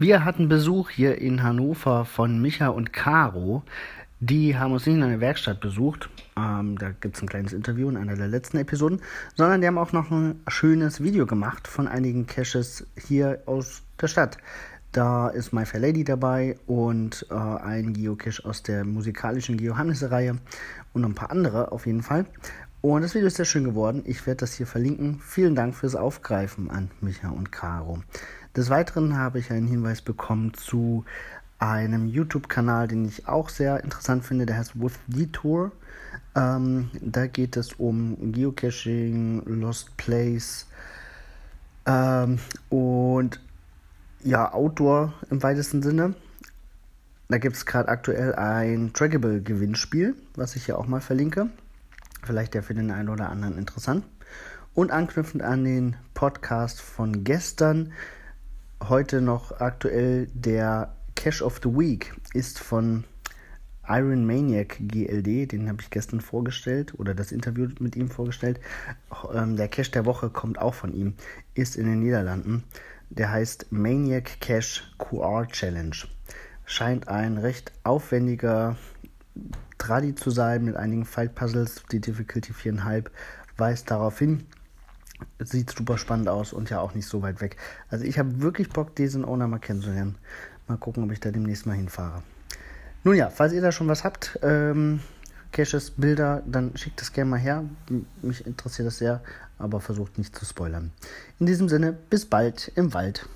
Wir hatten Besuch hier in Hannover von Micha und Caro. Die haben uns nicht in einer Werkstatt besucht, ähm, da gibt es ein kleines Interview in einer der letzten Episoden, sondern die haben auch noch ein schönes Video gemacht von einigen Caches hier aus der Stadt. Da ist My Fair Lady dabei und äh, ein Geocache aus der musikalischen Geohannes-Reihe und ein paar andere auf jeden Fall. Und das Video ist sehr schön geworden. Ich werde das hier verlinken. Vielen Dank fürs Aufgreifen an Micha und Caro. Des Weiteren habe ich einen Hinweis bekommen zu einem YouTube-Kanal, den ich auch sehr interessant finde. Der heißt With Detour. Ähm, da geht es um Geocaching, Lost Place ähm, und ja, Outdoor im weitesten Sinne. Da gibt es gerade aktuell ein Trackable-Gewinnspiel, was ich hier auch mal verlinke. Vielleicht der für den einen oder anderen interessant. Und anknüpfend an den Podcast von gestern, heute noch aktuell der Cash of the Week ist von Iron Maniac GLD, den habe ich gestern vorgestellt oder das Interview mit ihm vorgestellt. Ähm, der Cash der Woche kommt auch von ihm, ist in den Niederlanden. Der heißt Maniac Cash QR Challenge. Scheint ein recht aufwendiger Tradi zu sein mit einigen Fight Puzzles. Die Difficulty 4,5 weist darauf hin. Sieht super spannend aus und ja auch nicht so weit weg. Also ich habe wirklich Bock, diesen Owner mal kennenzulernen. Mal gucken, ob ich da demnächst mal hinfahre. Nun ja, falls ihr da schon was habt, ähm, Caches, Bilder, dann schickt das gerne mal her. Mich interessiert das sehr, aber versucht nicht zu spoilern. In diesem Sinne, bis bald im Wald.